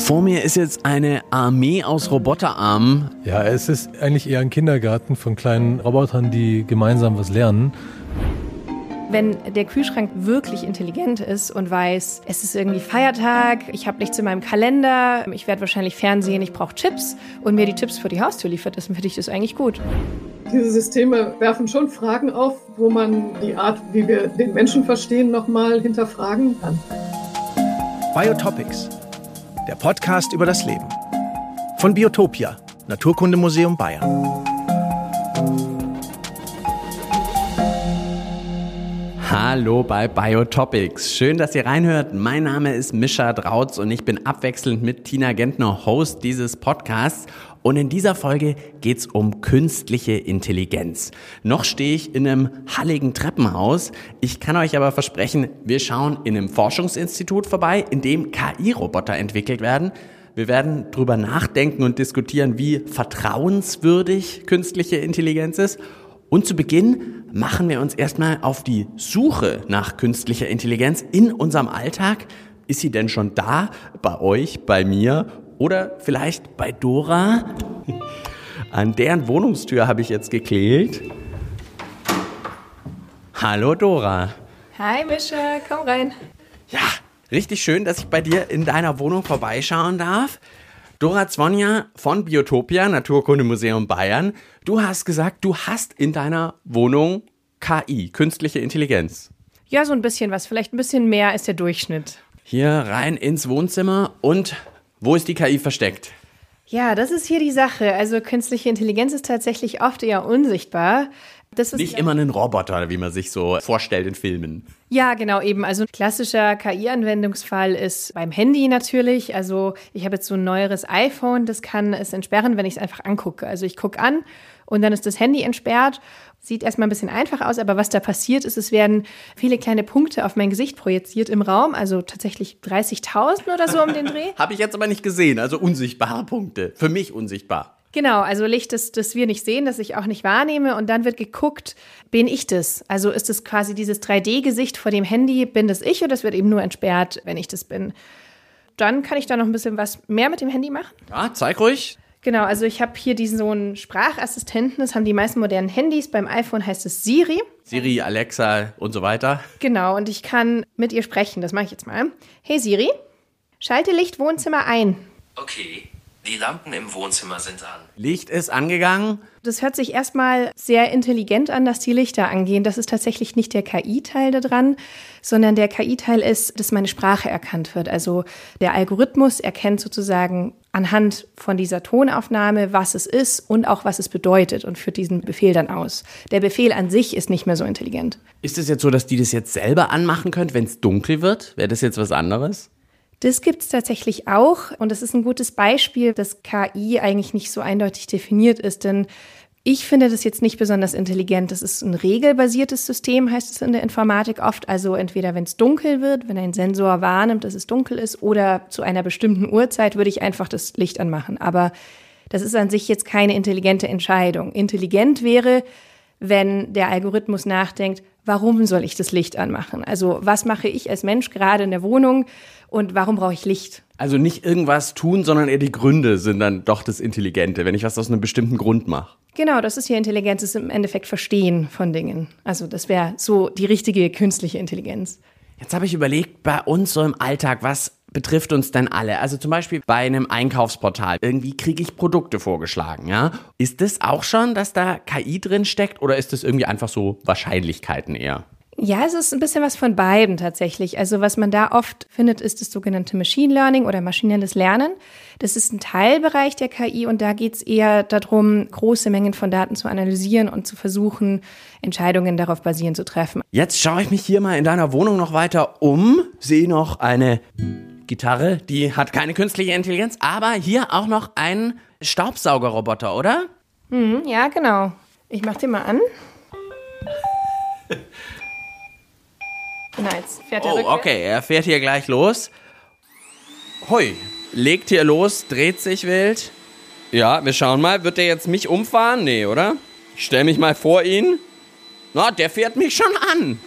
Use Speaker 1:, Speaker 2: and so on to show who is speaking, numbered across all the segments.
Speaker 1: Vor mir ist jetzt eine Armee aus Roboterarmen.
Speaker 2: Ja, es ist eigentlich eher ein Kindergarten von kleinen Robotern, die gemeinsam was lernen.
Speaker 3: Wenn der Kühlschrank wirklich intelligent ist und weiß, es ist irgendwie Feiertag, ich habe nichts in meinem Kalender, ich werde wahrscheinlich fernsehen, ich brauche Chips und mir die Chips vor die Haustür liefert, dann finde ich das eigentlich gut.
Speaker 4: Diese Systeme werfen schon Fragen auf, wo man die Art, wie wir den Menschen verstehen, nochmal hinterfragen kann.
Speaker 5: Biotopics, der Podcast über das Leben. Von Biotopia, Naturkundemuseum Bayern.
Speaker 1: Hallo bei Biotopics. Schön, dass ihr reinhört. Mein Name ist Mischa Drautz und ich bin abwechselnd mit Tina Gentner Host dieses Podcasts. Und in dieser Folge geht's um künstliche Intelligenz. Noch stehe ich in einem halligen Treppenhaus. Ich kann euch aber versprechen, wir schauen in einem Forschungsinstitut vorbei, in dem KI-Roboter entwickelt werden. Wir werden drüber nachdenken und diskutieren, wie vertrauenswürdig künstliche Intelligenz ist. Und zu Beginn machen wir uns erstmal auf die Suche nach künstlicher Intelligenz in unserem Alltag. Ist sie denn schon da? Bei euch, bei mir oder vielleicht bei Dora? An deren Wohnungstür habe ich jetzt geklingelt. Hallo Dora.
Speaker 3: Hi Mischa, komm rein.
Speaker 1: Ja, richtig schön, dass ich bei dir in deiner Wohnung vorbeischauen darf. Dora Zvonja von Biotopia, Naturkundemuseum Bayern. Du hast gesagt, du hast in deiner Wohnung KI, künstliche Intelligenz.
Speaker 3: Ja, so ein bisschen was, vielleicht ein bisschen mehr als der Durchschnitt.
Speaker 1: Hier rein ins Wohnzimmer und wo ist die KI versteckt?
Speaker 3: Ja, das ist hier die Sache. Also künstliche Intelligenz ist tatsächlich oft eher unsichtbar. Das ist
Speaker 1: Nicht immer ein Roboter, wie man sich so vorstellt in Filmen.
Speaker 3: Ja, genau, eben. Also ein klassischer KI-Anwendungsfall ist beim Handy natürlich. Also ich habe jetzt so ein neueres iPhone, das kann es entsperren, wenn ich es einfach angucke. Also ich gucke an und dann ist das Handy entsperrt. Sieht erstmal ein bisschen einfach aus, aber was da passiert ist, es werden viele kleine Punkte auf mein Gesicht projiziert im Raum, also tatsächlich 30.000 oder so um den Dreh.
Speaker 1: Habe ich jetzt aber nicht gesehen, also unsichtbare Punkte. Für mich unsichtbar.
Speaker 3: Genau, also Licht, das, das wir nicht sehen, das ich auch nicht wahrnehme. Und dann wird geguckt, bin ich das? Also ist es quasi dieses 3D-Gesicht vor dem Handy, bin das ich oder es wird eben nur entsperrt, wenn ich das bin? Dann kann ich da noch ein bisschen was mehr mit dem Handy machen.
Speaker 1: Ja, zeig ruhig.
Speaker 3: Genau, also ich habe hier diesen so einen Sprachassistenten, das haben die meisten modernen Handys. Beim iPhone heißt es Siri.
Speaker 1: Siri, Alexa und so weiter.
Speaker 3: Genau, und ich kann mit ihr sprechen. Das mache ich jetzt mal. Hey Siri, schalte Licht Wohnzimmer ein.
Speaker 6: Okay, die Lampen im Wohnzimmer sind an.
Speaker 1: Licht ist angegangen.
Speaker 3: Das hört sich erstmal sehr intelligent an, dass die Lichter angehen. Das ist tatsächlich nicht der KI-Teil da dran, sondern der KI-Teil ist, dass meine Sprache erkannt wird. Also der Algorithmus erkennt sozusagen anhand von dieser Tonaufnahme, was es ist und auch was es bedeutet und führt diesen Befehl dann aus. Der Befehl an sich ist nicht mehr so intelligent.
Speaker 1: Ist es jetzt so, dass die das jetzt selber anmachen könnt, wenn es dunkel wird? Wäre das jetzt was anderes?
Speaker 3: Das gibt es tatsächlich auch und das ist ein gutes Beispiel, dass KI eigentlich nicht so eindeutig definiert ist, denn ich finde das jetzt nicht besonders intelligent. Das ist ein regelbasiertes System, heißt es in der Informatik oft. Also entweder wenn es dunkel wird, wenn ein Sensor wahrnimmt, dass es dunkel ist, oder zu einer bestimmten Uhrzeit würde ich einfach das Licht anmachen. Aber das ist an sich jetzt keine intelligente Entscheidung. Intelligent wäre, wenn der Algorithmus nachdenkt, warum soll ich das Licht anmachen? Also was mache ich als Mensch gerade in der Wohnung und warum brauche ich Licht?
Speaker 1: Also nicht irgendwas tun, sondern eher die Gründe sind dann doch das Intelligente, wenn ich was aus einem bestimmten Grund mache.
Speaker 3: Genau, das ist hier Intelligenz, ist im Endeffekt Verstehen von Dingen. Also das wäre so die richtige künstliche Intelligenz.
Speaker 1: Jetzt habe ich überlegt, bei uns so im Alltag, was betrifft uns denn alle? Also zum Beispiel bei einem Einkaufsportal. Irgendwie kriege ich Produkte vorgeschlagen, ja? Ist das auch schon, dass da KI drin steckt oder ist das irgendwie einfach so Wahrscheinlichkeiten eher?
Speaker 3: Ja, es ist ein bisschen was von beiden tatsächlich. Also was man da oft findet, ist das sogenannte Machine Learning oder maschinelles Lernen. Das ist ein Teilbereich der KI und da geht es eher darum, große Mengen von Daten zu analysieren und zu versuchen, Entscheidungen darauf basierend zu treffen.
Speaker 1: Jetzt schaue ich mich hier mal in deiner Wohnung noch weiter um, sehe noch eine Gitarre, die hat keine künstliche Intelligenz, aber hier auch noch ein Staubsaugerroboter, oder?
Speaker 3: Mhm, ja, genau. Ich mach den mal an. Genau, jetzt fährt er
Speaker 1: Oh,
Speaker 3: rückwärts.
Speaker 1: okay, er fährt hier gleich los. Hui, legt hier los, dreht sich wild. Ja, wir schauen mal, wird der jetzt mich umfahren? Nee, oder? Ich stell mich mal vor ihn. Na, der fährt mich schon an.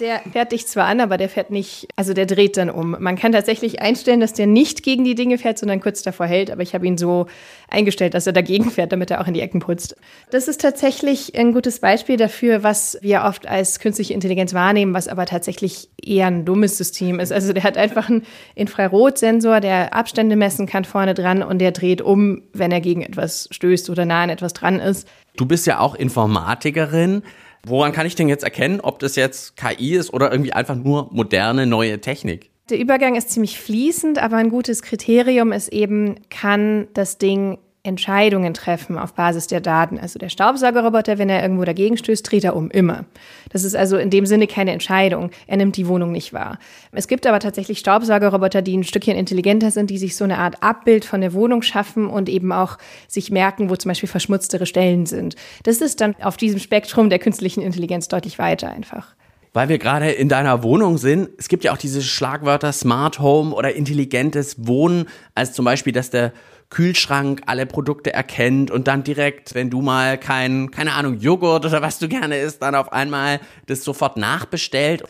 Speaker 3: Der fährt dich zwar an, aber der fährt nicht, also der dreht dann um. Man kann tatsächlich einstellen, dass der nicht gegen die Dinge fährt, sondern kurz davor hält, aber ich habe ihn so eingestellt, dass er dagegen fährt, damit er auch in die Ecken putzt. Das ist tatsächlich ein gutes Beispiel dafür, was wir oft als künstliche Intelligenz wahrnehmen, was aber tatsächlich eher ein dummes System ist. Also der hat einfach einen Infrarotsensor, der Abstände messen kann vorne dran und der dreht um, wenn er gegen etwas stößt oder nah an etwas dran ist.
Speaker 1: Du bist ja auch Informatikerin. Woran kann ich denn jetzt erkennen, ob das jetzt KI ist oder irgendwie einfach nur moderne neue Technik?
Speaker 3: Der Übergang ist ziemlich fließend, aber ein gutes Kriterium ist eben, kann das Ding Entscheidungen treffen auf Basis der Daten. Also der Staubsaugerroboter, wenn er irgendwo dagegen stößt, dreht er um, immer. Das ist also in dem Sinne keine Entscheidung. Er nimmt die Wohnung nicht wahr. Es gibt aber tatsächlich Staubsaugerroboter, die ein Stückchen intelligenter sind, die sich so eine Art Abbild von der Wohnung schaffen und eben auch sich merken, wo zum Beispiel verschmutztere Stellen sind. Das ist dann auf diesem Spektrum der künstlichen Intelligenz deutlich weiter einfach
Speaker 1: weil wir gerade in deiner Wohnung sind. Es gibt ja auch diese Schlagwörter Smart Home oder intelligentes Wohnen, als zum Beispiel, dass der Kühlschrank alle Produkte erkennt und dann direkt, wenn du mal kein, keine Ahnung, Joghurt oder was du gerne isst, dann auf einmal das sofort nachbestellt.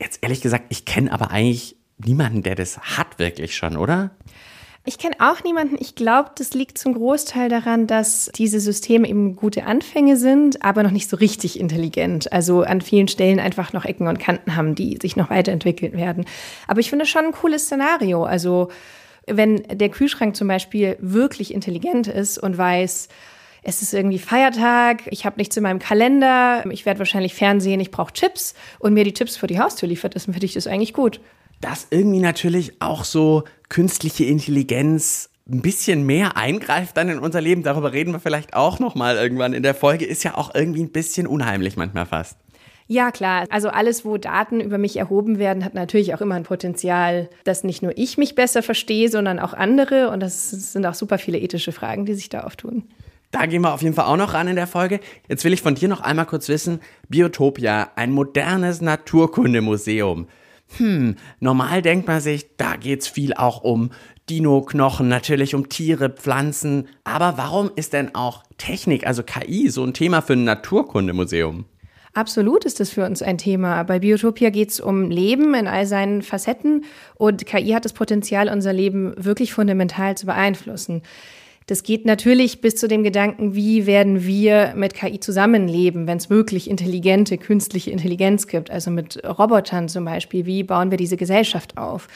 Speaker 1: Jetzt ehrlich gesagt, ich kenne aber eigentlich niemanden, der das hat wirklich schon, oder?
Speaker 3: Ich kenne auch niemanden. Ich glaube, das liegt zum Großteil daran, dass diese Systeme eben gute Anfänge sind, aber noch nicht so richtig intelligent. Also an vielen Stellen einfach noch Ecken und Kanten haben, die sich noch weiterentwickelt werden. Aber ich finde schon ein cooles Szenario. Also wenn der Kühlschrank zum Beispiel wirklich intelligent ist und weiß, es ist irgendwie Feiertag, ich habe nichts in meinem Kalender, ich werde wahrscheinlich Fernsehen, ich brauche Chips und mir die Chips vor die Haustür liefert, dann finde ich das eigentlich gut.
Speaker 1: Dass irgendwie natürlich auch so künstliche Intelligenz ein bisschen mehr eingreift dann in unser Leben, darüber reden wir vielleicht auch noch mal irgendwann in der Folge, ist ja auch irgendwie ein bisschen unheimlich manchmal fast.
Speaker 3: Ja, klar. Also alles, wo Daten über mich erhoben werden, hat natürlich auch immer ein Potenzial, dass nicht nur ich mich besser verstehe, sondern auch andere. Und das sind auch super viele ethische Fragen, die sich da auftun.
Speaker 1: Da gehen wir auf jeden Fall auch noch ran in der Folge. Jetzt will ich von dir noch einmal kurz wissen, Biotopia, ein modernes Naturkundemuseum. Hm, normal denkt man sich, da geht's viel auch um Dino-Knochen, natürlich um Tiere, Pflanzen. Aber warum ist denn auch Technik, also KI, so ein Thema für ein Naturkundemuseum?
Speaker 3: Absolut ist das für uns ein Thema. Bei Biotopia geht es um Leben in all seinen Facetten und KI hat das Potenzial, unser Leben wirklich fundamental zu beeinflussen. Das geht natürlich bis zu dem Gedanken, wie werden wir mit KI zusammenleben, wenn es wirklich intelligente künstliche Intelligenz gibt, also mit Robotern zum Beispiel. Wie bauen wir diese Gesellschaft auf?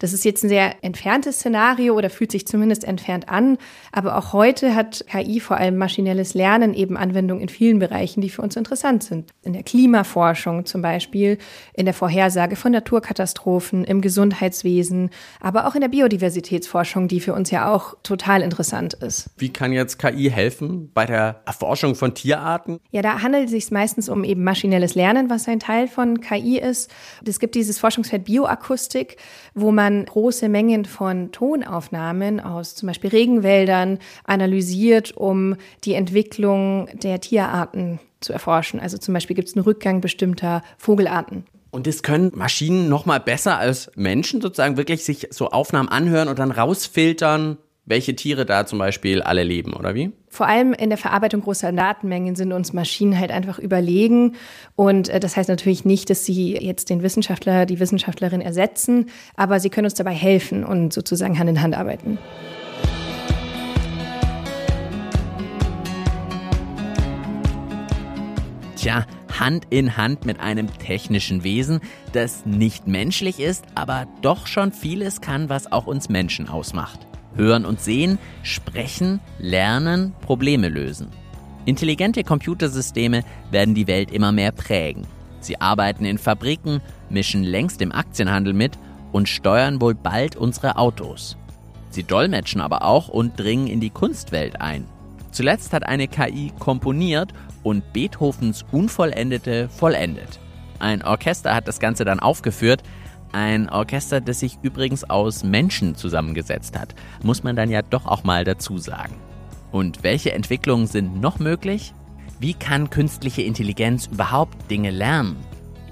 Speaker 3: Das ist jetzt ein sehr entferntes Szenario oder fühlt sich zumindest entfernt an. Aber auch heute hat KI vor allem maschinelles Lernen eben Anwendung in vielen Bereichen, die für uns interessant sind. In der Klimaforschung zum Beispiel, in der Vorhersage von Naturkatastrophen, im Gesundheitswesen, aber auch in der Biodiversitätsforschung, die für uns ja auch total interessant ist.
Speaker 1: Wie kann jetzt KI helfen bei der Erforschung von Tierarten?
Speaker 3: Ja, da handelt es sich meistens um eben maschinelles Lernen, was ein Teil von KI ist. Es gibt dieses Forschungsfeld Bioakustik, wo man man große Mengen von Tonaufnahmen aus zum Beispiel Regenwäldern analysiert, um die Entwicklung der Tierarten zu erforschen. Also zum Beispiel gibt es einen Rückgang bestimmter Vogelarten.
Speaker 1: Und das können Maschinen noch mal besser als Menschen sozusagen wirklich sich so Aufnahmen anhören und dann rausfiltern, welche Tiere da zum Beispiel alle leben, oder wie?
Speaker 3: Vor allem in der Verarbeitung großer Datenmengen sind uns Maschinen halt einfach überlegen. Und äh, das heißt natürlich nicht, dass sie jetzt den Wissenschaftler, die Wissenschaftlerin ersetzen, aber sie können uns dabei helfen und sozusagen Hand in Hand arbeiten.
Speaker 1: Tja, Hand in Hand mit einem technischen Wesen, das nicht menschlich ist, aber doch schon vieles kann, was auch uns Menschen ausmacht. Hören und Sehen, Sprechen, Lernen, Probleme lösen. Intelligente Computersysteme werden die Welt immer mehr prägen. Sie arbeiten in Fabriken, mischen längst im Aktienhandel mit und steuern wohl bald unsere Autos. Sie dolmetschen aber auch und dringen in die Kunstwelt ein. Zuletzt hat eine KI komponiert und Beethovens Unvollendete vollendet. Ein Orchester hat das Ganze dann aufgeführt, ein Orchester, das sich übrigens aus Menschen zusammengesetzt hat, muss man dann ja doch auch mal dazu sagen. Und welche Entwicklungen sind noch möglich? Wie kann künstliche Intelligenz überhaupt Dinge lernen?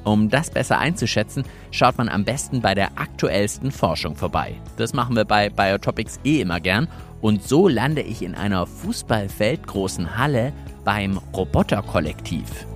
Speaker 1: Um das besser einzuschätzen, schaut man am besten bei der aktuellsten Forschung vorbei. Das machen wir bei Biotopics eh immer gern. Und so lande ich in einer Fußballfeldgroßen Halle beim Roboterkollektiv.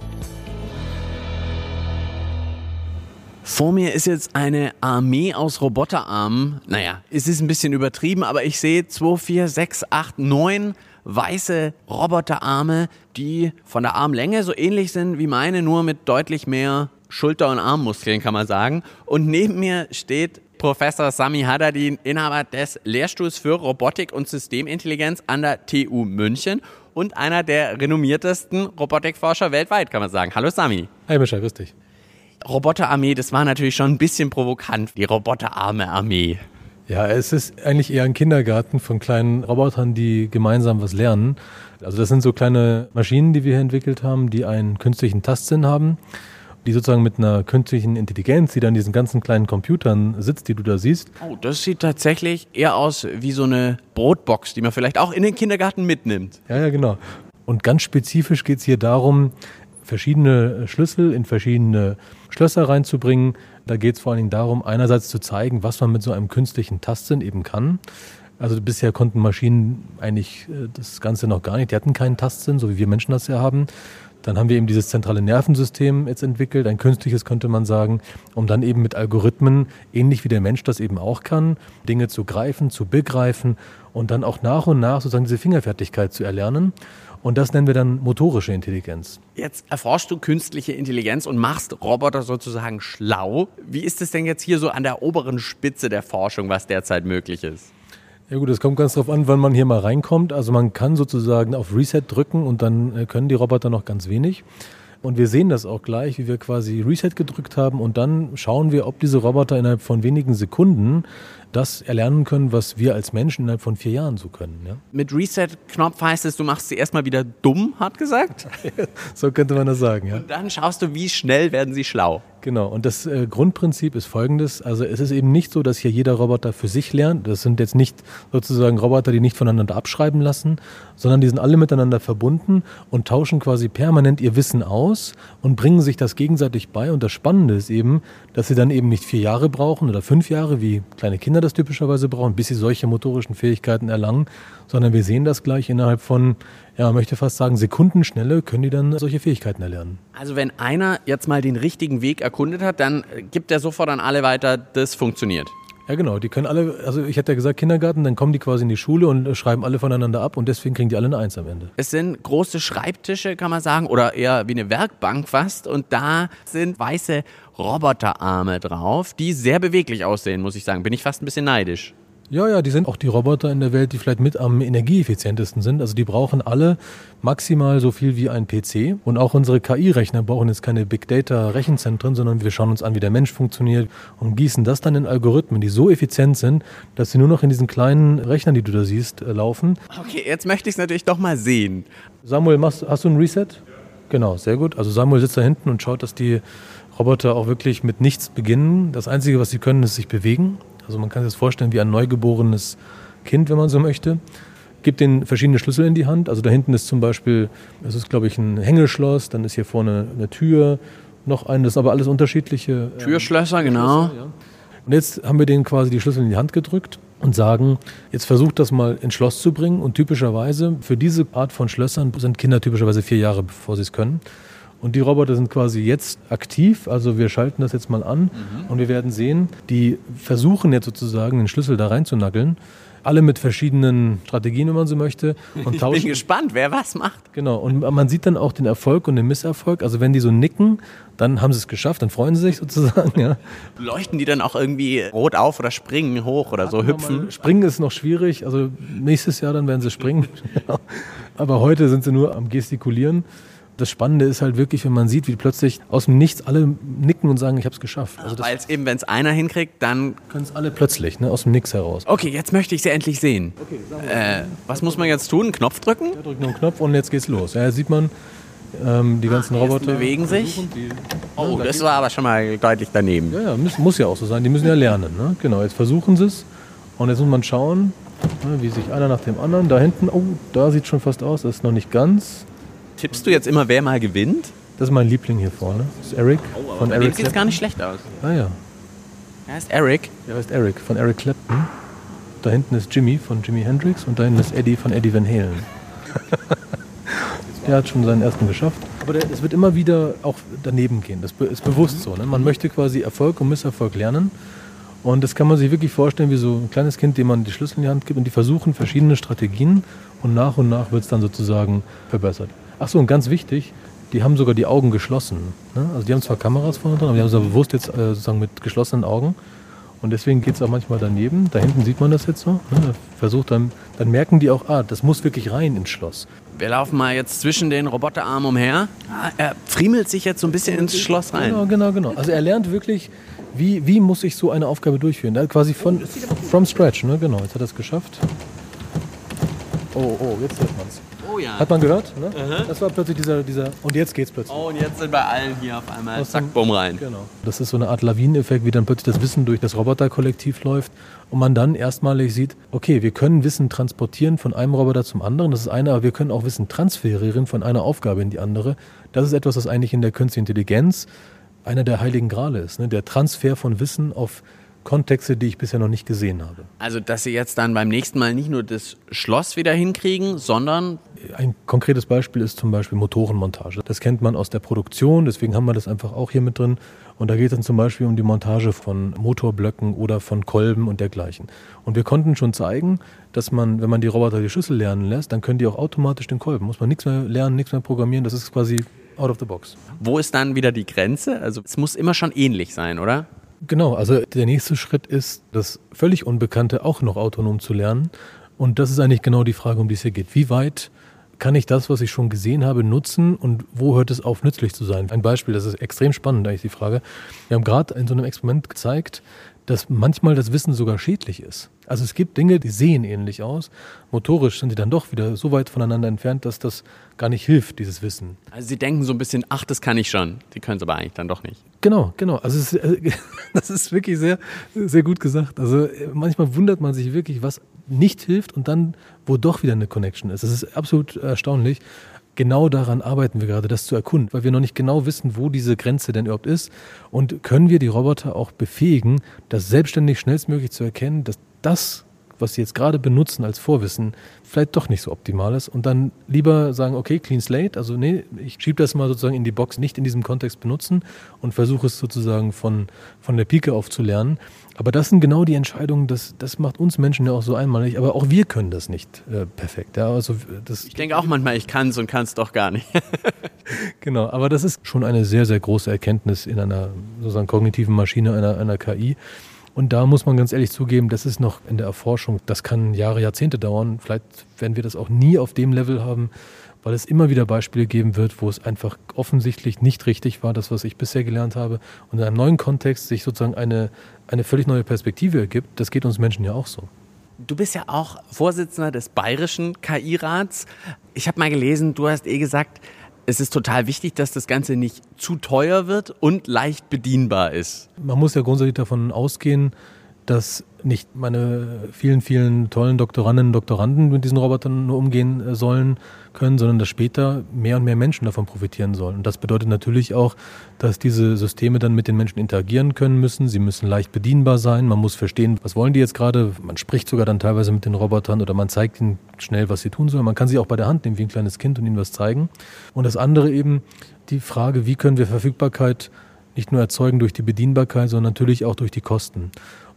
Speaker 1: Vor mir ist jetzt eine Armee aus Roboterarmen. Naja, es ist ein bisschen übertrieben, aber ich sehe 2, 4, 6, 8, 9 weiße Roboterarme, die von der Armlänge so ähnlich sind wie meine, nur mit deutlich mehr Schulter- und Armmuskeln, kann man sagen. Und neben mir steht Professor Sami Haddadin, Inhaber des Lehrstuhls für Robotik und Systemintelligenz an der TU München und einer der renommiertesten Robotikforscher weltweit, kann man sagen. Hallo Sami.
Speaker 2: Hi Mischa, grüß dich.
Speaker 1: Roboterarmee, das war natürlich schon ein bisschen provokant, die roboterarme Armee.
Speaker 2: Ja, es ist eigentlich eher ein Kindergarten von kleinen Robotern, die gemeinsam was lernen. Also das sind so kleine Maschinen, die wir hier entwickelt haben, die einen künstlichen Tastsinn haben, die sozusagen mit einer künstlichen Intelligenz, die dann in diesen ganzen kleinen Computern sitzt, die du da siehst.
Speaker 1: Oh, das sieht tatsächlich eher aus wie so eine Brotbox, die man vielleicht auch in den Kindergarten mitnimmt.
Speaker 2: Ja, ja, genau. Und ganz spezifisch geht es hier darum, verschiedene Schlüssel in verschiedene Schlösser reinzubringen. Da geht es vor allen Dingen darum, einerseits zu zeigen, was man mit so einem künstlichen Tastsinn eben kann. Also bisher konnten Maschinen eigentlich äh, das Ganze noch gar nicht. Die hatten keinen Tastsinn, so wie wir Menschen das ja haben. Dann haben wir eben dieses zentrale Nervensystem jetzt entwickelt, ein künstliches könnte man sagen, um dann eben mit Algorithmen, ähnlich wie der Mensch das eben auch kann, Dinge zu greifen, zu begreifen und dann auch nach und nach sozusagen diese Fingerfertigkeit zu erlernen. Und das nennen wir dann motorische Intelligenz.
Speaker 1: Jetzt erforschst du künstliche Intelligenz und machst Roboter sozusagen schlau. Wie ist es denn jetzt hier so an der oberen Spitze der Forschung, was derzeit möglich ist?
Speaker 2: Ja gut, es kommt ganz darauf an, wann man hier mal reinkommt. Also man kann sozusagen auf Reset drücken und dann äh, können die Roboter noch ganz wenig. Und wir sehen das auch gleich, wie wir quasi Reset gedrückt haben und dann schauen wir, ob diese Roboter innerhalb von wenigen Sekunden das erlernen können, was wir als Menschen innerhalb von vier Jahren so können. Ja?
Speaker 1: Mit Reset-Knopf heißt es, du machst sie erstmal wieder dumm, hat gesagt.
Speaker 2: so könnte man das sagen, ja.
Speaker 1: Und dann schaust du, wie schnell werden sie schlau.
Speaker 2: Genau, und das äh, Grundprinzip ist folgendes. Also es ist eben nicht so, dass hier jeder Roboter für sich lernt. Das sind jetzt nicht sozusagen Roboter, die nicht voneinander abschreiben lassen, sondern die sind alle miteinander verbunden und tauschen quasi permanent ihr Wissen aus und bringen sich das gegenseitig bei. Und das Spannende ist eben, dass sie dann eben nicht vier Jahre brauchen oder fünf Jahre, wie kleine Kinder das typischerweise brauchen, bis sie solche motorischen Fähigkeiten erlangen, sondern wir sehen das gleich innerhalb von, ja, man möchte fast sagen, Sekundenschnelle können die dann solche Fähigkeiten erlernen.
Speaker 1: Also wenn einer jetzt mal den richtigen Weg erkundet hat, dann gibt er sofort an alle weiter, das funktioniert.
Speaker 2: Ja, genau. Die können alle, also ich hätte ja gesagt Kindergarten, dann kommen die quasi in die Schule und schreiben alle voneinander ab und deswegen kriegen die alle eine Eins am Ende.
Speaker 1: Es sind große Schreibtische, kann man sagen, oder eher wie eine Werkbank fast und da sind weiße Roboterarme drauf, die sehr beweglich aussehen, muss ich sagen. Bin ich fast ein bisschen neidisch.
Speaker 2: Ja, ja, die sind auch die Roboter in der Welt, die vielleicht mit am energieeffizientesten sind. Also die brauchen alle maximal so viel wie ein PC. Und auch unsere KI-Rechner brauchen jetzt keine Big Data-Rechenzentren, sondern wir schauen uns an, wie der Mensch funktioniert und gießen das dann in Algorithmen, die so effizient sind, dass sie nur noch in diesen kleinen Rechnern, die du da siehst, äh, laufen.
Speaker 1: Okay, jetzt möchte ich es natürlich doch mal sehen.
Speaker 2: Samuel, machst, hast du ein Reset? Genau, sehr gut. Also Samuel sitzt da hinten und schaut, dass die Roboter auch wirklich mit nichts beginnen. Das Einzige, was sie können, ist sich bewegen. Also man kann sich das vorstellen wie ein neugeborenes Kind, wenn man so möchte. Gibt den verschiedene Schlüssel in die Hand. Also da hinten ist zum Beispiel, das ist glaube ich ein Hängelschloss, dann ist hier vorne eine Tür, noch ein, das sind aber alles unterschiedliche.
Speaker 1: Ähm, Türschlösser, genau.
Speaker 2: Schlösser, ja. Und jetzt haben wir denen quasi die Schlüssel in die Hand gedrückt und sagen, jetzt versucht das mal ins Schloss zu bringen. Und typischerweise, für diese Art von Schlössern sind Kinder typischerweise vier Jahre, bevor sie es können. Und die Roboter sind quasi jetzt aktiv, also wir schalten das jetzt mal an mhm. und wir werden sehen, die versuchen jetzt sozusagen den Schlüssel da reinzunackeln. Alle mit verschiedenen Strategien, wenn man so möchte.
Speaker 1: Und ich tauschen. bin gespannt, wer was macht.
Speaker 2: Genau, und man sieht dann auch den Erfolg und den Misserfolg. Also wenn die so nicken, dann haben sie es geschafft, dann freuen sie sich sozusagen. Ja.
Speaker 1: Leuchten die dann auch irgendwie rot auf oder springen hoch oder so, hüpfen?
Speaker 2: Springen ist noch schwierig, also nächstes Jahr dann werden sie springen. Aber heute sind sie nur am Gestikulieren das Spannende ist halt wirklich, wenn man sieht, wie plötzlich aus dem Nichts alle nicken und sagen, ich habe es geschafft.
Speaker 1: Also Weil es eben, wenn es einer hinkriegt, dann
Speaker 2: können es alle plötzlich, ne, aus dem Nix heraus.
Speaker 1: Okay, jetzt möchte ich sie endlich sehen. Okay, äh, was muss man jetzt tun? Einen Knopf drücken?
Speaker 2: Ja, drückt nur einen Knopf und jetzt geht's los. Ja, sieht man, ähm, die ganzen ah, Roboter
Speaker 1: bewegen sich. Die, oh, ja, das war aber schon mal deutlich daneben.
Speaker 2: Ja, ja, muss, muss ja auch so sein. Die müssen ja lernen. Ne? Genau, jetzt versuchen sie es. Und jetzt muss man schauen, ne, wie sich einer nach dem anderen. Da hinten, oh, da sieht schon fast aus. Das ist noch nicht ganz.
Speaker 1: Tippst du jetzt immer, wer mal gewinnt?
Speaker 2: Das ist mein Liebling hier vorne. Das ist Eric.
Speaker 1: Oh, von Eric sieht es gar nicht schlecht aus.
Speaker 2: Ah ja.
Speaker 1: Er heißt Eric.
Speaker 2: Er heißt Eric von Eric Clapton. Da hinten ist Jimmy von Jimi Hendrix und da hinten ist Eddie von Eddie Van Halen. Der hat schon seinen ersten geschafft. Aber es wird immer wieder auch daneben gehen. Das ist bewusst so. Ne? Man möchte quasi Erfolg und Misserfolg lernen. Und das kann man sich wirklich vorstellen wie so ein kleines Kind, dem man die Schlüssel in die Hand gibt und die versuchen verschiedene Strategien und nach und nach wird es dann sozusagen verbessert. Ach so, und ganz wichtig, die haben sogar die Augen geschlossen. Ne? Also die haben zwar Kameras vorne dran, aber die haben sie bewusst jetzt äh, sozusagen mit geschlossenen Augen. Und deswegen geht es auch manchmal daneben. Da hinten sieht man das jetzt so. Ne? Versucht dann, dann merken die auch, ah, das muss wirklich rein ins Schloss.
Speaker 1: Wir laufen mal jetzt zwischen den Roboterarmen umher. Ah, er friemelt sich jetzt so ein bisschen ins Schloss rein.
Speaker 2: Genau, genau, genau. Also er lernt wirklich, wie, wie muss ich so eine Aufgabe durchführen. Da quasi von from scratch, ne? Genau, jetzt hat er es geschafft. Oh, oh, jetzt hört man es.
Speaker 1: Oh ja.
Speaker 2: Hat man gehört? Ne? Das war plötzlich dieser, dieser. Und jetzt geht's plötzlich.
Speaker 1: Oh, und jetzt sind bei allen hier auf einmal zack, bumm rein.
Speaker 2: Genau. Das ist so eine Art Lawineneffekt, wie dann plötzlich das Wissen durch das Roboterkollektiv läuft und man dann erstmalig sieht, okay, wir können Wissen transportieren von einem Roboter zum anderen, das ist eine, aber wir können auch Wissen transferieren von einer Aufgabe in die andere. Das ist etwas, was eigentlich in der künstlichen Intelligenz einer der heiligen Grale ist, ne? der Transfer von Wissen auf Kontexte, die ich bisher noch nicht gesehen habe.
Speaker 1: Also, dass sie jetzt dann beim nächsten Mal nicht nur das Schloss wieder hinkriegen, sondern
Speaker 2: Ein konkretes Beispiel ist zum Beispiel Motorenmontage. Das kennt man aus der Produktion, deswegen haben wir das einfach auch hier mit drin. Und da geht es dann zum Beispiel um die Montage von Motorblöcken oder von Kolben und dergleichen. Und wir konnten schon zeigen, dass man, wenn man die Roboter die Schlüssel lernen lässt, dann können die auch automatisch den Kolben. Muss man nichts mehr lernen, nichts mehr programmieren. Das ist quasi out of the box.
Speaker 1: wo ist dann wieder die Grenze? Also, es muss immer schon ähnlich sein, oder?
Speaker 2: Genau, also der nächste Schritt ist, das völlig Unbekannte auch noch autonom zu lernen. Und das ist eigentlich genau die Frage, um die es hier geht. Wie weit kann ich das, was ich schon gesehen habe, nutzen und wo hört es auf, nützlich zu sein? Ein Beispiel, das ist extrem spannend, eigentlich die Frage. Wir haben gerade in so einem Experiment gezeigt, dass manchmal das Wissen sogar schädlich ist. Also es gibt Dinge, die sehen ähnlich aus. Motorisch sind die dann doch wieder so weit voneinander entfernt, dass das gar nicht hilft, dieses Wissen.
Speaker 1: Also, sie denken so ein bisschen, ach, das kann ich schon. Sie können es aber eigentlich dann doch nicht.
Speaker 2: Genau, genau. Also es äh, das ist wirklich sehr, sehr gut gesagt. Also äh, manchmal wundert man sich wirklich, was nicht hilft und dann, wo doch wieder eine Connection ist. Das ist absolut erstaunlich. Genau daran arbeiten wir gerade, das zu erkunden, weil wir noch nicht genau wissen, wo diese Grenze denn überhaupt ist. Und können wir die Roboter auch befähigen, das selbstständig schnellstmöglich zu erkennen, dass das, was sie jetzt gerade benutzen als Vorwissen, vielleicht doch nicht so optimal ist und dann lieber sagen, okay, clean slate, also nee, ich schiebe das mal sozusagen in die Box, nicht in diesem Kontext benutzen und versuche es sozusagen von, von der Pike auf zu lernen. Aber das sind genau die Entscheidungen, das, das macht uns Menschen ja auch so einmalig, aber auch wir können das nicht äh, perfekt. Ja, also das,
Speaker 1: Ich denke auch manchmal, ich kann es und kann es doch gar nicht.
Speaker 2: Genau, aber das ist schon eine sehr, sehr große Erkenntnis in einer sozusagen kognitiven Maschine, einer, einer KI. Und da muss man ganz ehrlich zugeben, das ist noch in der Erforschung, das kann Jahre, Jahrzehnte dauern. Vielleicht werden wir das auch nie auf dem Level haben, weil es immer wieder Beispiele geben wird, wo es einfach offensichtlich nicht richtig war, das, was ich bisher gelernt habe, und in einem neuen Kontext sich sozusagen eine, eine völlig neue Perspektive ergibt. Das geht uns Menschen ja auch so.
Speaker 1: Du bist ja auch Vorsitzender des Bayerischen KI-Rats. Ich habe mal gelesen, du hast eh gesagt, es ist total wichtig, dass das Ganze nicht zu teuer wird und leicht bedienbar ist.
Speaker 2: Man muss ja grundsätzlich davon ausgehen, dass nicht meine vielen, vielen tollen Doktorandinnen und Doktoranden mit diesen Robotern nur umgehen äh, sollen können, sondern dass später mehr und mehr Menschen davon profitieren sollen. Und das bedeutet natürlich auch, dass diese Systeme dann mit den Menschen interagieren können müssen. Sie müssen leicht bedienbar sein. Man muss verstehen, was wollen die jetzt gerade. Man spricht sogar dann teilweise mit den Robotern oder man zeigt ihnen schnell, was sie tun sollen. Man kann sie auch bei der Hand nehmen wie ein kleines Kind und ihnen was zeigen. Und das andere eben die Frage, wie können wir Verfügbarkeit nicht nur erzeugen durch die Bedienbarkeit, sondern natürlich auch durch die Kosten.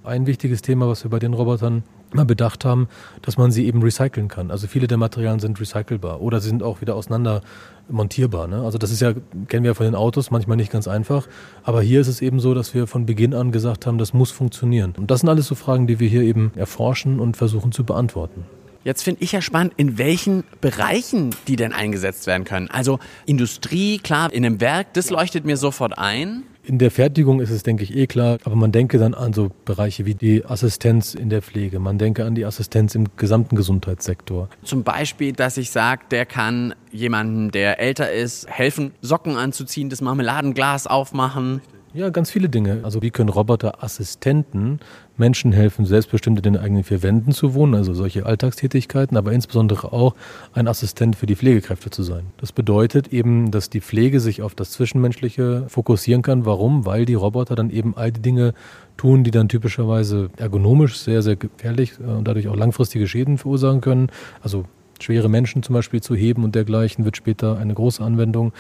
Speaker 2: Ein wichtiges Thema, was wir bei den Robotern immer bedacht haben, dass man sie eben recyceln kann. Also viele der Materialien sind recycelbar oder sie sind auch wieder auseinander montierbar. Ne? Also das ist ja, kennen wir ja von den Autos, manchmal nicht ganz einfach. Aber hier ist es eben so, dass wir von Beginn an gesagt haben, das muss funktionieren. Und das sind alles so Fragen, die wir hier eben erforschen und versuchen zu beantworten.
Speaker 1: Jetzt finde ich ja spannend, in welchen Bereichen die denn eingesetzt werden können. Also Industrie, klar, in einem Werk, das leuchtet mir sofort ein.
Speaker 2: In der Fertigung ist es, denke ich, eh klar, aber man denke dann an so Bereiche wie die Assistenz in der Pflege, man denke an die Assistenz im gesamten Gesundheitssektor.
Speaker 1: Zum Beispiel, dass ich sage, der kann jemandem, der älter ist, helfen, Socken anzuziehen, das Marmeladenglas aufmachen.
Speaker 2: Ja, ganz viele Dinge. Also wie können Roboterassistenten Menschen helfen, selbstbestimmt in den eigenen vier Wänden zu wohnen, also solche Alltagstätigkeiten, aber insbesondere auch ein Assistent für die Pflegekräfte zu sein. Das bedeutet eben, dass die Pflege sich auf das Zwischenmenschliche fokussieren kann. Warum? Weil die Roboter dann eben all die Dinge tun, die dann typischerweise ergonomisch sehr, sehr gefährlich äh, und dadurch auch langfristige Schäden verursachen können. Also schwere Menschen zum Beispiel zu heben und dergleichen wird später eine große Anwendung.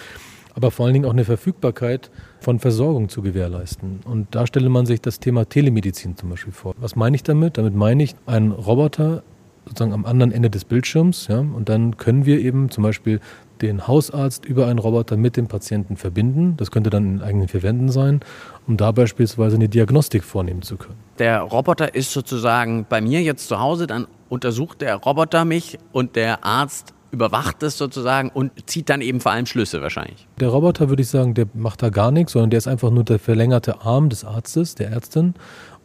Speaker 2: aber vor allen Dingen auch eine Verfügbarkeit von Versorgung zu gewährleisten. Und da stelle man sich das Thema Telemedizin zum Beispiel vor. Was meine ich damit? Damit meine ich, ein Roboter sozusagen am anderen Ende des Bildschirms. Ja, und dann können wir eben zum Beispiel den Hausarzt über einen Roboter mit dem Patienten verbinden. Das könnte dann in eigenen vier Wänden sein, um da beispielsweise eine Diagnostik vornehmen zu können.
Speaker 1: Der Roboter ist sozusagen bei mir jetzt zu Hause, dann untersucht der Roboter mich und der Arzt überwacht es sozusagen und zieht dann eben vor allem Schlüsse wahrscheinlich.
Speaker 2: Der Roboter würde ich sagen, der macht da gar nichts, sondern der ist einfach nur der verlängerte Arm des Arztes, der Ärztin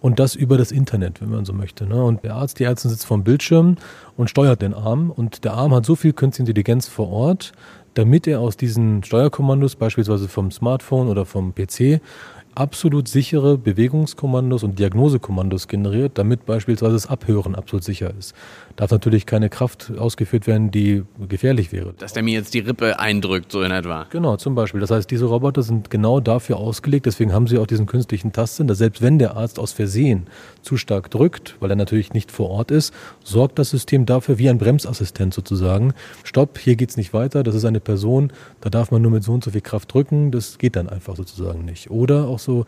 Speaker 2: und das über das Internet, wenn man so möchte. Ne? Und der Arzt, die Ärztin sitzt vom Bildschirm und steuert den Arm und der Arm hat so viel künstliche Intelligenz vor Ort, damit er aus diesen Steuerkommandos, beispielsweise vom Smartphone oder vom PC, absolut sichere Bewegungskommandos und Diagnosekommandos generiert, damit beispielsweise das Abhören absolut sicher ist. Darf natürlich keine Kraft ausgeführt werden, die gefährlich wäre.
Speaker 1: Dass der mir jetzt die Rippe eindrückt, so in etwa.
Speaker 2: Genau, zum Beispiel. Das heißt, diese Roboter sind genau dafür ausgelegt, deswegen haben sie auch diesen künstlichen Tastsinn, dass selbst wenn der Arzt aus Versehen zu stark drückt, weil er natürlich nicht vor Ort ist, sorgt das System dafür, wie ein Bremsassistent sozusagen, stopp, hier geht's nicht weiter, das ist eine Person, da darf man nur mit so und so viel Kraft drücken, das geht dann einfach sozusagen nicht. Oder auch so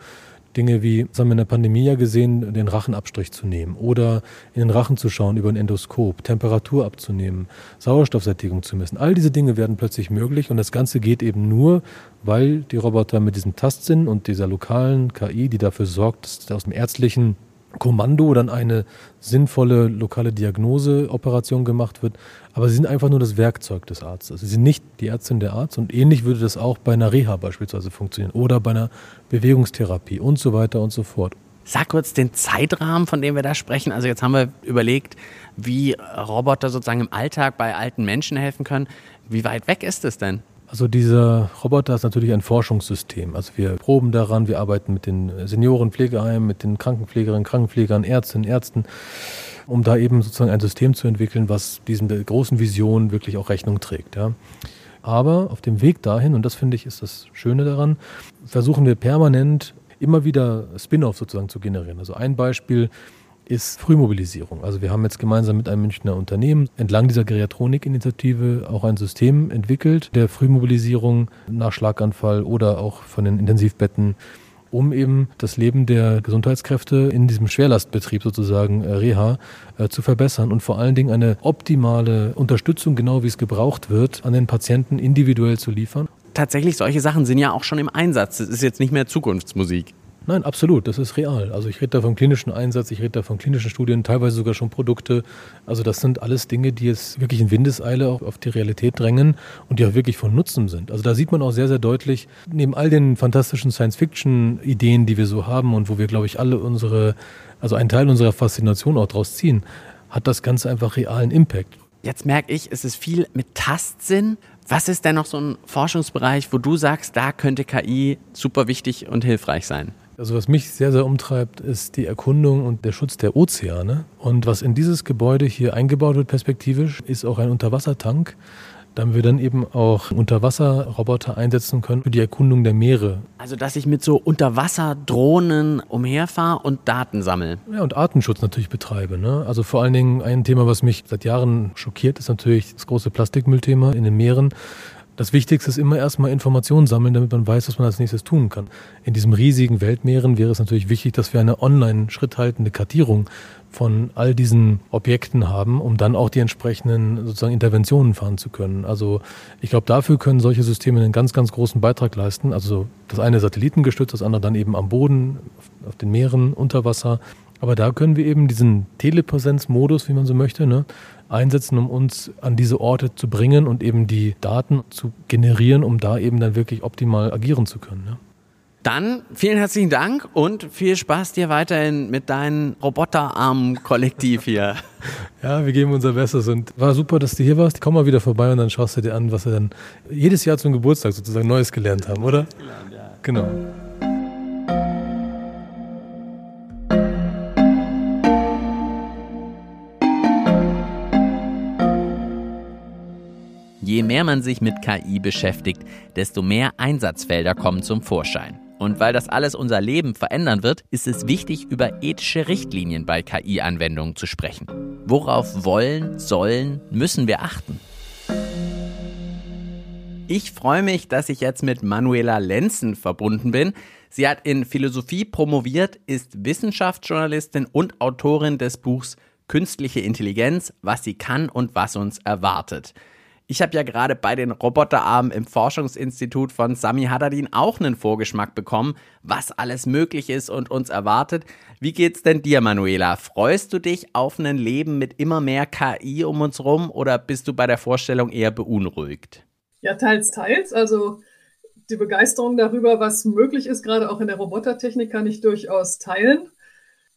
Speaker 2: Dinge wie, das haben wir in der Pandemie ja gesehen, den Rachenabstrich zu nehmen oder in den Rachen zu schauen über ein Endoskop, Temperatur abzunehmen, Sauerstoffsättigung zu messen. All diese Dinge werden plötzlich möglich und das Ganze geht eben nur, weil die Roboter mit diesem Tastsinn und dieser lokalen KI, die dafür sorgt, dass aus dem ärztlichen Kommando dann eine sinnvolle lokale Diagnoseoperation gemacht wird. Aber sie sind einfach nur das Werkzeug des Arztes. Sie sind nicht die Ärztin der Arzt und ähnlich würde das auch bei einer Reha beispielsweise funktionieren oder bei einer Bewegungstherapie und so weiter und so fort.
Speaker 1: Sag kurz den Zeitrahmen, von dem wir da sprechen. Also jetzt haben wir überlegt, wie Roboter sozusagen im Alltag bei alten Menschen helfen können. Wie weit weg ist es denn?
Speaker 2: Also dieser Roboter ist natürlich ein Forschungssystem. Also wir proben daran, wir arbeiten mit den Seniorenpflegeheimen, mit den Krankenpflegerinnen, Krankenpflegern, Ärztinnen, Ärzten, um da eben sozusagen ein System zu entwickeln, was diesen großen Visionen wirklich auch Rechnung trägt. Ja. Aber auf dem Weg dahin, und das finde ich ist das Schöne daran, versuchen wir permanent immer wieder Spin-off sozusagen zu generieren. Also ein Beispiel ist Frühmobilisierung. Also wir haben jetzt gemeinsam mit einem Münchner Unternehmen entlang dieser Geriatronik-Initiative auch ein System entwickelt der Frühmobilisierung nach Schlaganfall oder auch von den Intensivbetten um eben das Leben der Gesundheitskräfte in diesem Schwerlastbetrieb sozusagen äh, Reha äh, zu verbessern und vor allen Dingen eine optimale Unterstützung, genau wie es gebraucht wird, an den Patienten individuell zu liefern.
Speaker 1: Tatsächlich, solche Sachen sind ja auch schon im Einsatz. Das ist jetzt nicht mehr Zukunftsmusik.
Speaker 2: Nein, absolut, das ist real. Also ich rede da vom klinischen Einsatz, ich rede da von klinischen Studien, teilweise sogar schon Produkte. Also das sind alles Dinge, die jetzt wirklich in Windeseile auch auf die Realität drängen und die auch wirklich von Nutzen sind. Also da sieht man auch sehr, sehr deutlich, neben all den fantastischen Science-Fiction-Ideen, die wir so haben und wo wir, glaube ich, alle unsere, also einen Teil unserer Faszination auch draus ziehen, hat das Ganze einfach realen Impact.
Speaker 1: Jetzt merke ich, es ist viel mit Tastsinn. Was ist denn noch so ein Forschungsbereich, wo du sagst, da könnte KI super wichtig und hilfreich sein?
Speaker 2: Also was mich sehr, sehr umtreibt, ist die Erkundung und der Schutz der Ozeane. Und was in dieses Gebäude hier eingebaut wird perspektivisch, ist auch ein Unterwassertank, damit wir dann eben auch Unterwasserroboter einsetzen können für die Erkundung der Meere.
Speaker 1: Also dass ich mit so Unterwasserdrohnen umherfahre und Daten sammle.
Speaker 2: Ja, und Artenschutz natürlich betreibe. Ne? Also vor allen Dingen ein Thema, was mich seit Jahren schockiert, ist natürlich das große Plastikmüllthema in den Meeren. Das Wichtigste ist immer erstmal Informationen sammeln, damit man weiß, was man als nächstes tun kann. In diesem riesigen Weltmeeren wäre es natürlich wichtig, dass wir eine online schritthaltende Kartierung von all diesen Objekten haben, um dann auch die entsprechenden sozusagen Interventionen fahren zu können. Also ich glaube, dafür können solche Systeme einen ganz, ganz großen Beitrag leisten. Also das eine satellitengestützt, das andere dann eben am Boden, auf den Meeren, unter Wasser. Aber da können wir eben diesen Telepräsenzmodus, wie man so möchte, ne, einsetzen, um uns an diese Orte zu bringen und eben die Daten zu generieren, um da eben dann wirklich optimal agieren zu können. Ne?
Speaker 1: Dann vielen herzlichen Dank und viel Spaß dir weiterhin mit deinem Roboterarm-Kollektiv hier.
Speaker 2: Ja, wir geben unser Bestes und war super, dass du hier warst. Komm mal wieder vorbei und dann schaust du dir an, was wir dann jedes Jahr zum Geburtstag sozusagen Neues gelernt haben, oder? Gelernt, ja. Genau.
Speaker 1: Je mehr man sich mit KI beschäftigt, desto mehr Einsatzfelder kommen zum Vorschein. Und weil das alles unser Leben verändern wird, ist es wichtig, über ethische Richtlinien bei KI-Anwendungen zu sprechen. Worauf wollen, sollen, müssen wir achten? Ich freue mich, dass ich jetzt mit Manuela Lenzen verbunden bin. Sie hat in Philosophie promoviert, ist Wissenschaftsjournalistin und Autorin des Buchs Künstliche Intelligenz, was sie kann und was uns erwartet. Ich habe ja gerade bei den Roboterarmen im Forschungsinstitut von Sami Haddadin auch einen Vorgeschmack bekommen, was alles möglich ist und uns erwartet. Wie geht's denn dir, Manuela? Freust du dich auf ein Leben mit immer mehr KI um uns rum oder bist du bei der Vorstellung eher beunruhigt?
Speaker 4: Ja, teils, teils. Also die Begeisterung darüber, was möglich ist, gerade auch in der Robotertechnik, kann ich durchaus teilen.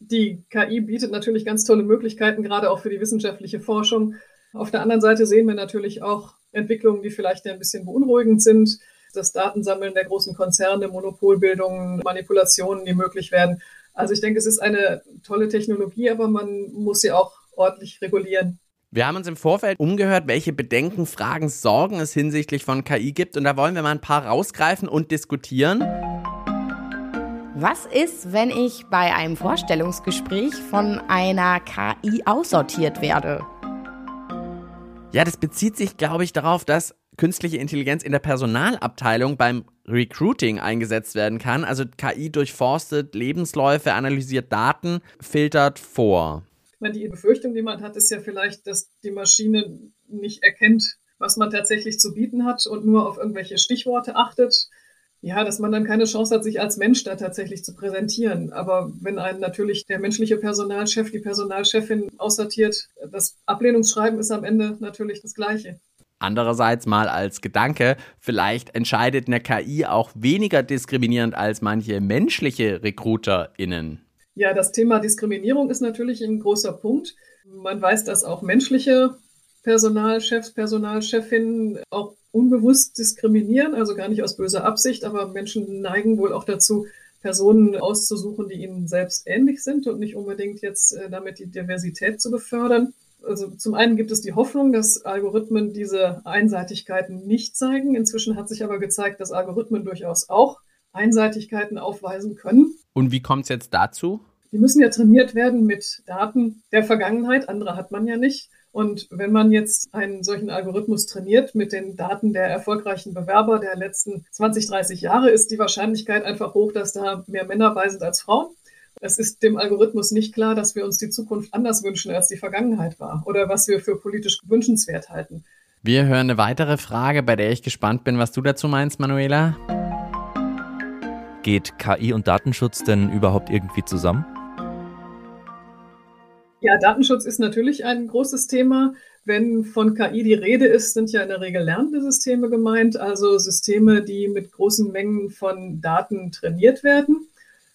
Speaker 4: Die KI bietet natürlich ganz tolle Möglichkeiten, gerade auch für die wissenschaftliche Forschung. Auf der anderen Seite sehen wir natürlich auch Entwicklungen, die vielleicht ein bisschen beunruhigend sind. Das Datensammeln der großen Konzerne, Monopolbildungen, Manipulationen, die möglich werden. Also ich denke, es ist eine tolle Technologie, aber man muss sie auch ordentlich regulieren.
Speaker 1: Wir haben uns im Vorfeld umgehört, welche Bedenken, Fragen, Sorgen es hinsichtlich von KI gibt. Und da wollen wir mal ein paar rausgreifen und diskutieren.
Speaker 7: Was ist, wenn ich bei einem Vorstellungsgespräch von einer KI aussortiert werde?
Speaker 1: Ja, das bezieht sich, glaube ich, darauf, dass künstliche Intelligenz in der Personalabteilung beim Recruiting eingesetzt werden kann. Also KI durchforstet Lebensläufe, analysiert Daten, filtert vor.
Speaker 4: Die Befürchtung, die man hat, ist ja vielleicht, dass die Maschine nicht erkennt, was man tatsächlich zu bieten hat und nur auf irgendwelche Stichworte achtet ja, dass man dann keine Chance hat, sich als Mensch da tatsächlich zu präsentieren. Aber wenn einen natürlich der menschliche Personalchef, die Personalchefin aussortiert, das Ablehnungsschreiben ist am Ende natürlich das Gleiche.
Speaker 1: Andererseits mal als Gedanke, vielleicht entscheidet eine KI auch weniger diskriminierend als manche menschliche RecruiterInnen.
Speaker 4: Ja, das Thema Diskriminierung ist natürlich ein großer Punkt. Man weiß, dass auch menschliche Personalchefs, Personalchefinnen auch unbewusst diskriminieren, also gar nicht aus böser Absicht, aber Menschen neigen wohl auch dazu, Personen auszusuchen, die ihnen selbst ähnlich sind und nicht unbedingt jetzt äh, damit die Diversität zu befördern. Also zum einen gibt es die Hoffnung, dass Algorithmen diese Einseitigkeiten nicht zeigen. Inzwischen hat sich aber gezeigt, dass Algorithmen durchaus auch Einseitigkeiten aufweisen können.
Speaker 1: Und wie kommt es jetzt dazu?
Speaker 4: Die müssen ja trainiert werden mit Daten der Vergangenheit. Andere hat man ja nicht. Und wenn man jetzt einen solchen Algorithmus trainiert mit den Daten der erfolgreichen Bewerber der letzten 20, 30 Jahre, ist die Wahrscheinlichkeit einfach hoch, dass da mehr Männer bei sind als Frauen. Es ist dem Algorithmus nicht klar, dass wir uns die Zukunft anders wünschen, als die Vergangenheit war oder was wir für politisch wünschenswert halten.
Speaker 1: Wir hören eine weitere Frage, bei der ich gespannt bin, was du dazu meinst, Manuela.
Speaker 8: Geht KI und Datenschutz denn überhaupt irgendwie zusammen?
Speaker 4: Ja, Datenschutz ist natürlich ein großes Thema. Wenn von KI die Rede ist, sind ja in der Regel lernende Systeme gemeint, also Systeme, die mit großen Mengen von Daten trainiert werden.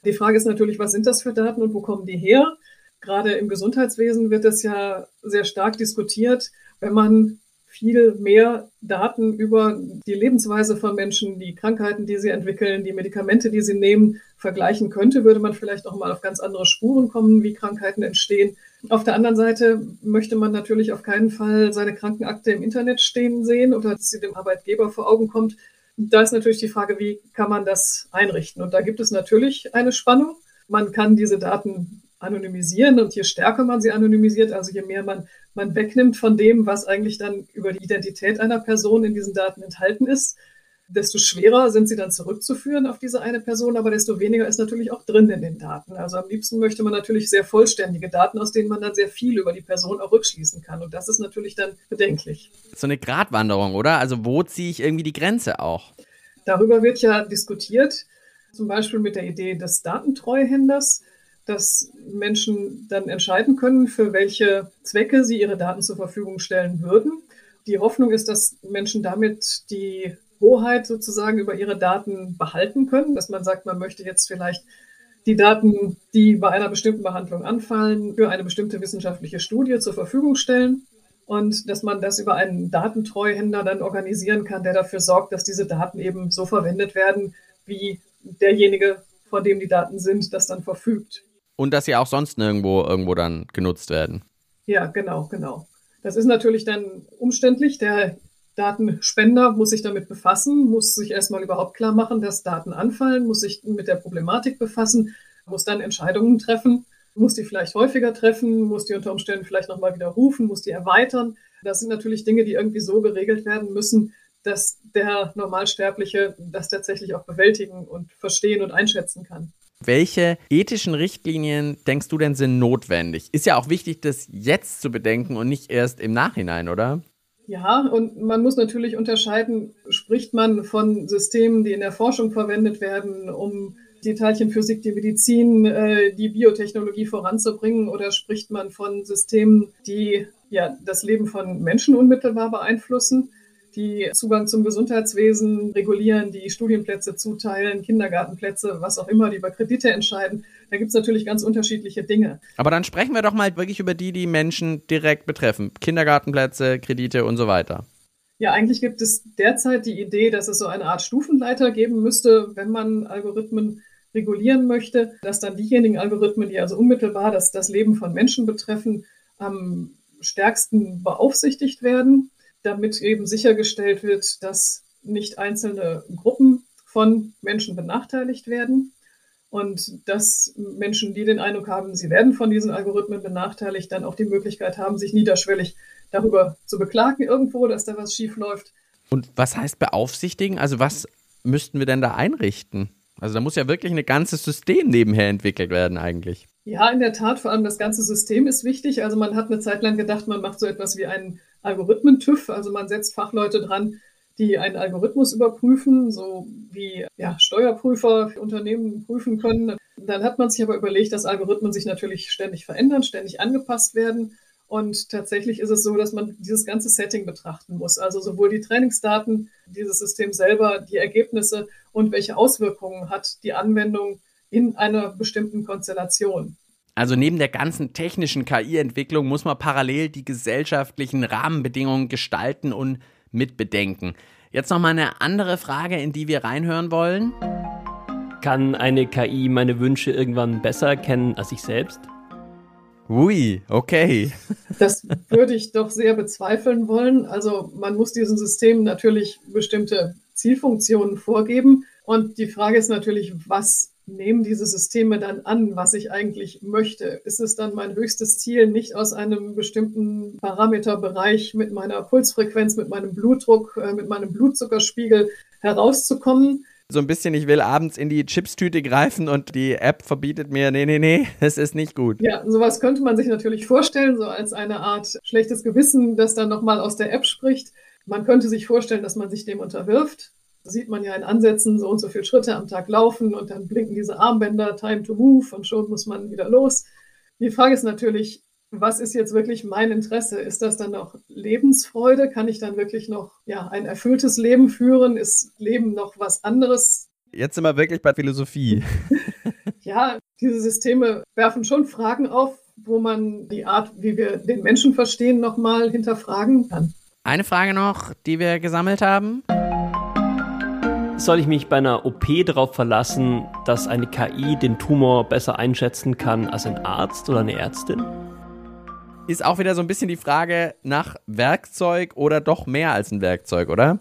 Speaker 4: Die Frage ist natürlich, was sind das für Daten und wo kommen die her? Gerade im Gesundheitswesen wird das ja sehr stark diskutiert. Wenn man viel mehr Daten über die Lebensweise von Menschen, die Krankheiten, die sie entwickeln, die Medikamente, die sie nehmen, vergleichen könnte, würde man vielleicht auch mal auf ganz andere Spuren kommen, wie Krankheiten entstehen. Auf der anderen Seite möchte man natürlich auf keinen Fall seine Krankenakte im Internet stehen sehen oder dass sie dem Arbeitgeber vor Augen kommt. Da ist natürlich die Frage, wie kann man das einrichten? Und da gibt es natürlich eine Spannung. Man kann diese Daten anonymisieren und je stärker man sie anonymisiert, also je mehr man, man wegnimmt von dem, was eigentlich dann über die Identität einer Person in diesen Daten enthalten ist, desto schwerer sind sie dann zurückzuführen auf diese eine Person, aber desto weniger ist natürlich auch drin in den Daten. Also am liebsten möchte man natürlich sehr vollständige Daten, aus denen man dann sehr viel über die Person auch rückschließen kann. Und das ist natürlich dann bedenklich.
Speaker 1: So eine Gratwanderung, oder? Also wo ziehe ich irgendwie die Grenze auch?
Speaker 4: Darüber wird ja diskutiert, zum Beispiel mit der Idee des Datentreuhänders dass Menschen dann entscheiden können, für welche Zwecke sie ihre Daten zur Verfügung stellen würden. Die Hoffnung ist, dass Menschen damit die Hoheit sozusagen über ihre Daten behalten können, dass man sagt, man möchte jetzt vielleicht die Daten, die bei einer bestimmten Behandlung anfallen, für eine bestimmte wissenschaftliche Studie zur Verfügung stellen und dass man das über einen Datentreuhänder dann organisieren kann, der dafür sorgt, dass diese Daten eben so verwendet werden, wie derjenige, vor dem die Daten sind, das dann verfügt.
Speaker 1: Und dass sie auch sonst nirgendwo irgendwo dann genutzt werden.
Speaker 4: Ja, genau, genau. Das ist natürlich dann umständlich. Der Datenspender muss sich damit befassen, muss sich erstmal überhaupt klar machen, dass Daten anfallen, muss sich mit der Problematik befassen, muss dann Entscheidungen treffen, muss die vielleicht häufiger treffen, muss die unter Umständen vielleicht nochmal wieder rufen, muss die erweitern. Das sind natürlich Dinge, die irgendwie so geregelt werden müssen, dass der Normalsterbliche das tatsächlich auch bewältigen und verstehen und einschätzen kann.
Speaker 1: Welche ethischen Richtlinien denkst du denn sind notwendig? Ist ja auch wichtig, das jetzt zu bedenken und nicht erst im Nachhinein, oder?
Speaker 4: Ja, und man muss natürlich unterscheiden, spricht man von Systemen, die in der Forschung verwendet werden, um die Teilchenphysik, die Medizin, äh, die Biotechnologie voranzubringen, oder spricht man von Systemen, die ja das Leben von Menschen unmittelbar beeinflussen? die Zugang zum Gesundheitswesen regulieren, die Studienplätze zuteilen, Kindergartenplätze, was auch immer, die über Kredite entscheiden. Da gibt es natürlich ganz unterschiedliche Dinge.
Speaker 1: Aber dann sprechen wir doch mal wirklich über die, die Menschen direkt betreffen. Kindergartenplätze, Kredite und so weiter.
Speaker 4: Ja, eigentlich gibt es derzeit die Idee, dass es so eine Art Stufenleiter geben müsste, wenn man Algorithmen regulieren möchte, dass dann diejenigen Algorithmen, die also unmittelbar das, das Leben von Menschen betreffen, am stärksten beaufsichtigt werden damit eben sichergestellt wird, dass nicht einzelne Gruppen von Menschen benachteiligt werden und dass Menschen, die den Eindruck haben, sie werden von diesen Algorithmen benachteiligt, dann auch die Möglichkeit haben, sich niederschwellig darüber zu beklagen irgendwo, dass da was schief läuft.
Speaker 1: Und was heißt beaufsichtigen? Also was müssten wir denn da einrichten? Also da muss ja wirklich ein ganzes System nebenher entwickelt werden eigentlich.
Speaker 4: Ja, in der Tat, vor allem das ganze System ist wichtig. Also man hat eine Zeit lang gedacht, man macht so etwas wie einen Algorithmen-TÜV. Also man setzt Fachleute dran, die einen Algorithmus überprüfen, so wie ja, Steuerprüfer Unternehmen prüfen können. Dann hat man sich aber überlegt, dass Algorithmen sich natürlich ständig verändern, ständig angepasst werden. Und tatsächlich ist es so, dass man dieses ganze Setting betrachten muss. Also sowohl die Trainingsdaten, dieses System selber, die Ergebnisse und welche Auswirkungen hat die Anwendung in einer bestimmten Konstellation.
Speaker 1: Also neben der ganzen technischen KI-Entwicklung muss man parallel die gesellschaftlichen Rahmenbedingungen gestalten und mitbedenken. Jetzt noch mal eine andere Frage, in die wir reinhören wollen.
Speaker 9: Kann eine KI meine Wünsche irgendwann besser kennen als ich selbst?
Speaker 1: Ui, okay.
Speaker 4: Das würde ich doch sehr bezweifeln wollen. Also man muss diesen Systemen natürlich bestimmte Zielfunktionen vorgeben. Und die Frage ist natürlich, was nehmen diese Systeme dann an, was ich eigentlich möchte? Ist es dann mein höchstes Ziel, nicht aus einem bestimmten Parameterbereich mit meiner Pulsfrequenz, mit meinem Blutdruck, äh, mit meinem Blutzuckerspiegel herauszukommen?
Speaker 1: So ein bisschen, ich will abends in die Chipstüte greifen und die App verbietet mir, nee, nee, nee, es ist nicht gut.
Speaker 4: Ja, sowas könnte man sich natürlich vorstellen, so als eine Art schlechtes Gewissen, das dann nochmal aus der App spricht. Man könnte sich vorstellen, dass man sich dem unterwirft sieht man ja in Ansätzen so und so viele Schritte am Tag laufen und dann blinken diese Armbänder, Time to Move und schon muss man wieder los. Die Frage ist natürlich, was ist jetzt wirklich mein Interesse? Ist das dann noch Lebensfreude? Kann ich dann wirklich noch ja, ein erfülltes Leben führen? Ist Leben noch was anderes?
Speaker 1: Jetzt sind wir wirklich bei Philosophie.
Speaker 4: ja, diese Systeme werfen schon Fragen auf, wo man die Art, wie wir den Menschen verstehen, nochmal hinterfragen kann.
Speaker 1: Eine Frage noch, die wir gesammelt haben.
Speaker 9: Soll ich mich bei einer OP darauf verlassen, dass eine KI den Tumor besser einschätzen kann als ein Arzt oder eine Ärztin?
Speaker 1: Ist auch wieder so ein bisschen die Frage nach Werkzeug oder doch mehr als ein Werkzeug, oder?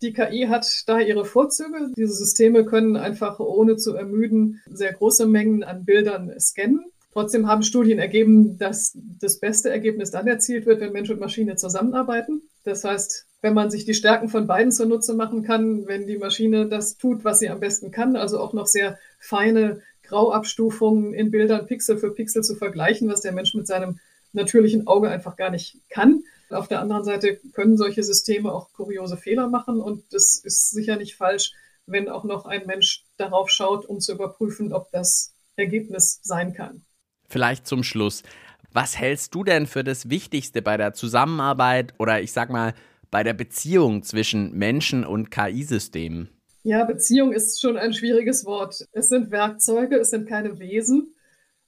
Speaker 4: Die KI hat da ihre Vorzüge. Diese Systeme können einfach ohne zu ermüden sehr große Mengen an Bildern scannen. Trotzdem haben Studien ergeben, dass das beste Ergebnis dann erzielt wird, wenn Mensch und Maschine zusammenarbeiten. Das heißt, wenn man sich die Stärken von beiden zunutze machen kann, wenn die Maschine das tut, was sie am besten kann, also auch noch sehr feine Grauabstufungen in Bildern Pixel für Pixel zu vergleichen, was der Mensch mit seinem natürlichen Auge einfach gar nicht kann. Auf der anderen Seite können solche Systeme auch kuriose Fehler machen und das ist sicher nicht falsch, wenn auch noch ein Mensch darauf schaut, um zu überprüfen, ob das Ergebnis sein kann.
Speaker 1: Vielleicht zum Schluss. Was hältst du denn für das Wichtigste bei der Zusammenarbeit oder ich sag mal bei der Beziehung zwischen Menschen und KI-Systemen?
Speaker 4: Ja, Beziehung ist schon ein schwieriges Wort. Es sind Werkzeuge, es sind keine Wesen,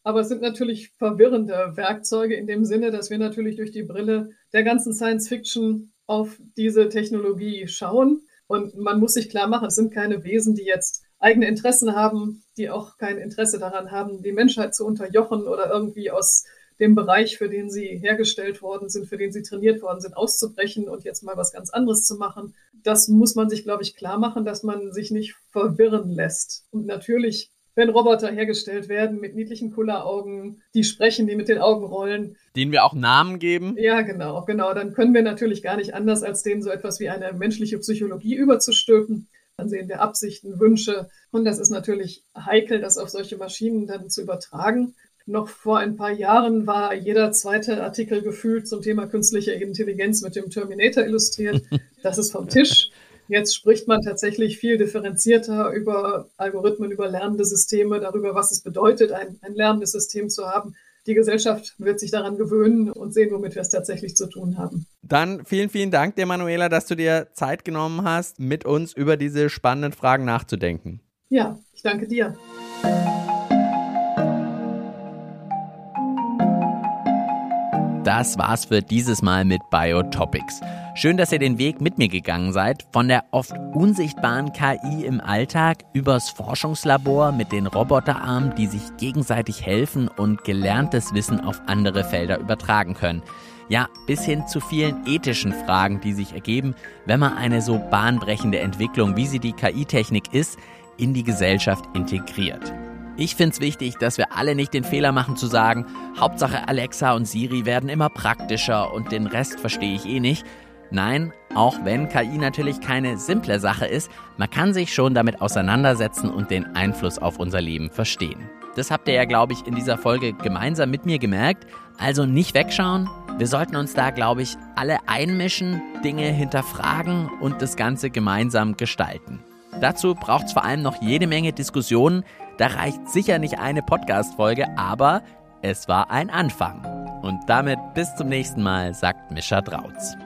Speaker 4: aber es sind natürlich verwirrende Werkzeuge in dem Sinne, dass wir natürlich durch die Brille der ganzen Science Fiction auf diese Technologie schauen. Und man muss sich klar machen, es sind keine Wesen, die jetzt eigene Interessen haben, die auch kein Interesse daran haben, die Menschheit zu unterjochen oder irgendwie aus dem Bereich, für den sie hergestellt worden sind, für den sie trainiert worden sind, auszubrechen und jetzt mal was ganz anderes zu machen. Das muss man sich, glaube ich, klar machen, dass man sich nicht verwirren lässt. Und natürlich wenn Roboter hergestellt werden mit niedlichen Kulleraugen, die sprechen, die mit den Augen rollen.
Speaker 1: Denen wir auch Namen geben?
Speaker 4: Ja, genau, genau. Dann können wir natürlich gar nicht anders, als denen so etwas wie eine menschliche Psychologie überzustülpen. Dann sehen wir Absichten, Wünsche. Und das ist natürlich heikel, das auf solche Maschinen dann zu übertragen. Noch vor ein paar Jahren war jeder zweite Artikel gefühlt zum Thema künstliche Intelligenz mit dem Terminator illustriert. Das ist vom Tisch. Jetzt spricht man tatsächlich viel differenzierter über Algorithmen, über lernende Systeme, darüber, was es bedeutet, ein, ein lernendes System zu haben. Die Gesellschaft wird sich daran gewöhnen und sehen, womit wir es tatsächlich zu tun haben.
Speaker 1: Dann vielen, vielen Dank dir, Manuela, dass du dir Zeit genommen hast, mit uns über diese spannenden Fragen nachzudenken.
Speaker 4: Ja, ich danke dir.
Speaker 1: Das war's für dieses Mal mit Biotopics. Schön, dass ihr den Weg mit mir gegangen seid, von der oft unsichtbaren KI im Alltag übers Forschungslabor mit den Roboterarmen, die sich gegenseitig helfen und gelerntes Wissen auf andere Felder übertragen können. Ja, bis hin zu vielen ethischen Fragen, die sich ergeben, wenn man eine so bahnbrechende Entwicklung, wie sie die KI-Technik ist, in die Gesellschaft integriert. Ich finde es wichtig, dass wir alle nicht den Fehler machen zu sagen, Hauptsache Alexa und Siri werden immer praktischer und den Rest verstehe ich eh nicht. Nein, auch wenn KI natürlich keine simple Sache ist, man kann sich schon damit auseinandersetzen und den Einfluss auf unser Leben verstehen. Das habt ihr ja, glaube ich, in dieser Folge gemeinsam mit mir gemerkt. Also nicht wegschauen. Wir sollten uns da, glaube ich, alle einmischen, Dinge hinterfragen und das Ganze gemeinsam gestalten. Dazu braucht es vor allem noch jede Menge Diskussionen, da reicht sicher nicht eine Podcast-Folge, aber es war ein Anfang. Und damit bis zum nächsten Mal, sagt Mischa Drautz.